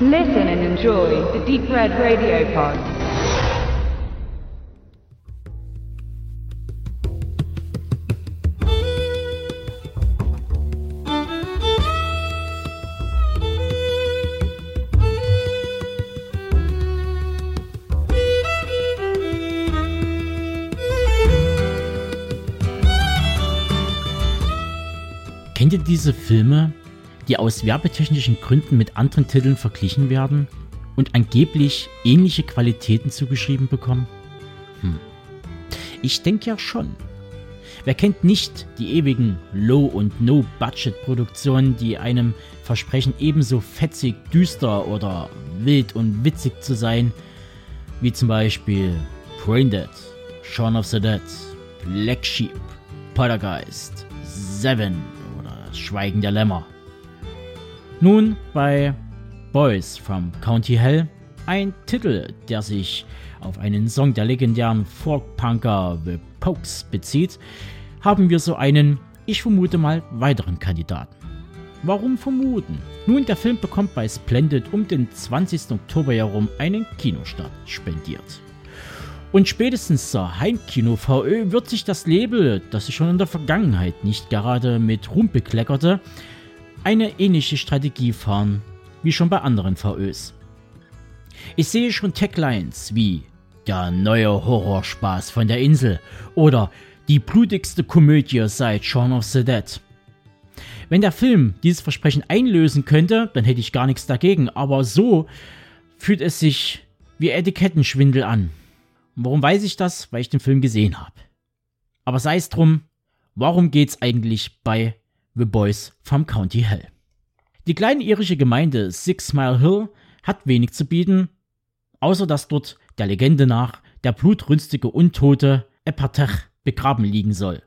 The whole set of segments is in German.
Listen and enjoy the Deep Red Radio Pod. Kennt ihr diese Filme, die aus werbetechnischen Gründen mit anderen Titeln verglichen werden und angeblich ähnliche Qualitäten zugeschrieben bekommen? Hm. Ich denke ja schon. Wer kennt nicht die ewigen Low- und No-Budget-Produktionen, die einem versprechen, ebenso fetzig, düster oder wild und witzig zu sein, wie zum Beispiel Braindead, Shaun of the Dead, Black Sheep, Poltergeist, Seven oder Schweigen der Lämmer. Nun bei Boys from County Hell, ein Titel, der sich auf einen Song der legendären Folkpunker The Pokes bezieht, haben wir so einen, ich vermute mal, weiteren Kandidaten. Warum vermuten? Nun, der Film bekommt bei Splendid um den 20. Oktober herum einen Kinostart spendiert. Und spätestens zur Heimkino VÖ wird sich das Label, das sich schon in der Vergangenheit nicht gerade mit Ruhm bekleckerte, eine ähnliche Strategie fahren wie schon bei anderen VÖs. Ich sehe schon Taglines wie der neue Horrorspaß von der Insel oder die blutigste Komödie seit Shaun of the Dead. Wenn der Film dieses Versprechen einlösen könnte, dann hätte ich gar nichts dagegen, aber so fühlt es sich wie Etikettenschwindel an. Und warum weiß ich das? Weil ich den Film gesehen habe. Aber sei es drum, warum geht's eigentlich bei The Boys vom County Hell? Die kleine irische Gemeinde Six Mile Hill hat wenig zu bieten, außer dass dort der Legende nach der blutrünstige Untote Epatech begraben liegen soll.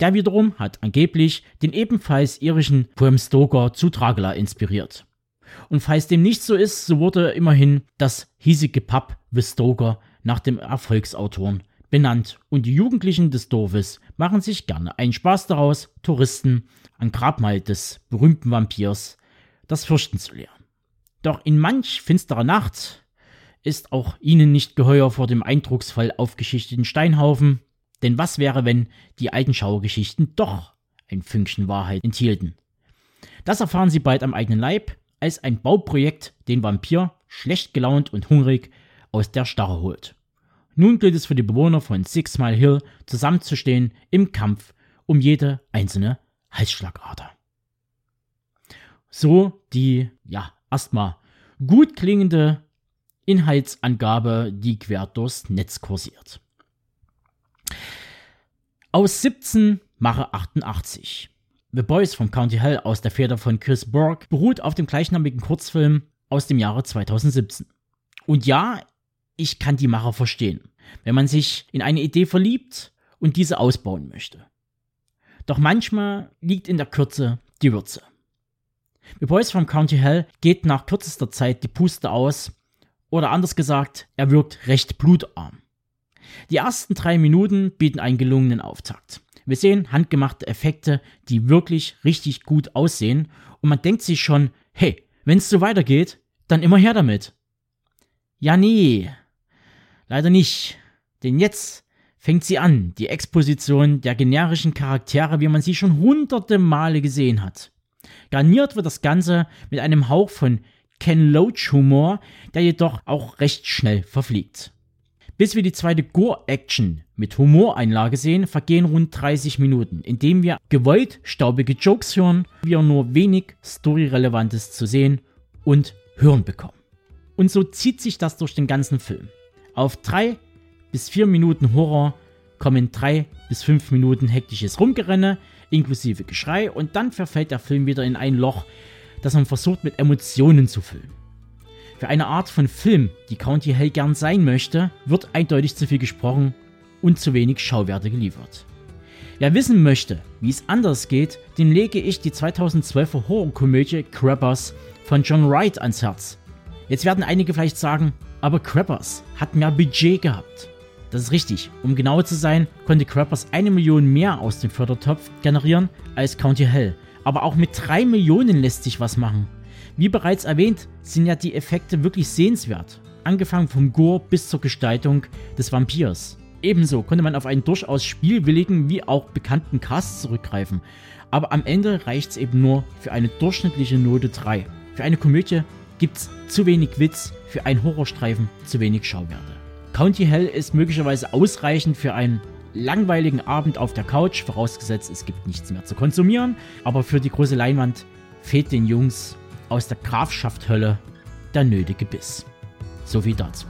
Der wiederum hat angeblich den ebenfalls irischen Bram Stoker zu Dracula inspiriert. Und falls dem nicht so ist, so wurde immerhin das hiesige Pub The Stoker nach dem Erfolgsautoren benannt und die Jugendlichen des Dorfes machen sich gerne einen Spaß daraus, Touristen an Grabmal des berühmten Vampirs das Fürchten zu lehren. Doch in manch finsterer Nacht ist auch ihnen nicht geheuer vor dem eindrucksvoll aufgeschichteten Steinhaufen, denn was wäre, wenn die alten Schauergeschichten doch ein Fünkchen Wahrheit enthielten? Das erfahren sie bald am eigenen Leib, als ein Bauprojekt den Vampir, schlecht gelaunt und hungrig, aus der Starre holt. Nun gilt es für die Bewohner von Six Mile Hill zusammenzustehen im Kampf um jede einzelne Halsschlagader. So die, ja, erstmal gut klingende Inhaltsangabe, die quer durchs Netz kursiert. Aus 17 Mache 88. The Boys vom County Hell aus der Feder von Chris Burke beruht auf dem gleichnamigen Kurzfilm aus dem Jahre 2017. Und ja, ich kann die Macher verstehen, wenn man sich in eine Idee verliebt und diese ausbauen möchte. Doch manchmal liegt in der Kürze die Würze. The Boys from County Hell geht nach kürzester Zeit die Puste aus, oder anders gesagt, er wirkt recht blutarm. Die ersten drei Minuten bieten einen gelungenen Auftakt. Wir sehen handgemachte Effekte, die wirklich richtig gut aussehen, und man denkt sich schon, hey, wenn es so weitergeht, dann immer her damit. Ja, nee, leider nicht, denn jetzt fängt sie an, die Exposition der generischen Charaktere, wie man sie schon hunderte Male gesehen hat. Garniert wird das Ganze mit einem Hauch von Ken Loach Humor, der jedoch auch recht schnell verfliegt. Bis wir die zweite Gore-Action mit Humoreinlage sehen, vergehen rund 30 Minuten, indem wir gewollt staubige Jokes hören, wir nur wenig Story-Relevantes zu sehen und hören bekommen. Und so zieht sich das durch den ganzen Film. Auf 3 bis 4 Minuten Horror kommen 3 bis 5 Minuten hektisches Rumgerenne, inklusive Geschrei, und dann verfällt der Film wieder in ein Loch, das man versucht mit Emotionen zu füllen. Für eine Art von Film, die County Hell gern sein möchte, wird eindeutig zu viel gesprochen und zu wenig Schauwerte geliefert. Wer wissen möchte, wie es anders geht, dem lege ich die 2012er Horrorkomödie Crappers von John Wright ans Herz. Jetzt werden einige vielleicht sagen, aber Crappers hat mehr Budget gehabt. Das ist richtig. Um genauer zu sein, konnte Crappers eine Million mehr aus dem Fördertopf generieren als County Hell. Aber auch mit drei Millionen lässt sich was machen. Wie bereits erwähnt, sind ja die Effekte wirklich sehenswert. Angefangen vom Gore bis zur Gestaltung des Vampirs. Ebenso konnte man auf einen durchaus spielwilligen wie auch bekannten Cast zurückgreifen. Aber am Ende reicht es eben nur für eine durchschnittliche Note 3. Für eine Komödie gibt es zu wenig Witz, für einen Horrorstreifen zu wenig Schauwerte. County Hell ist möglicherweise ausreichend für einen langweiligen Abend auf der Couch, vorausgesetzt es gibt nichts mehr zu konsumieren, aber für die große Leinwand fehlt den Jungs aus der Grafschaft Hölle der nötige Biss. So viel dazu.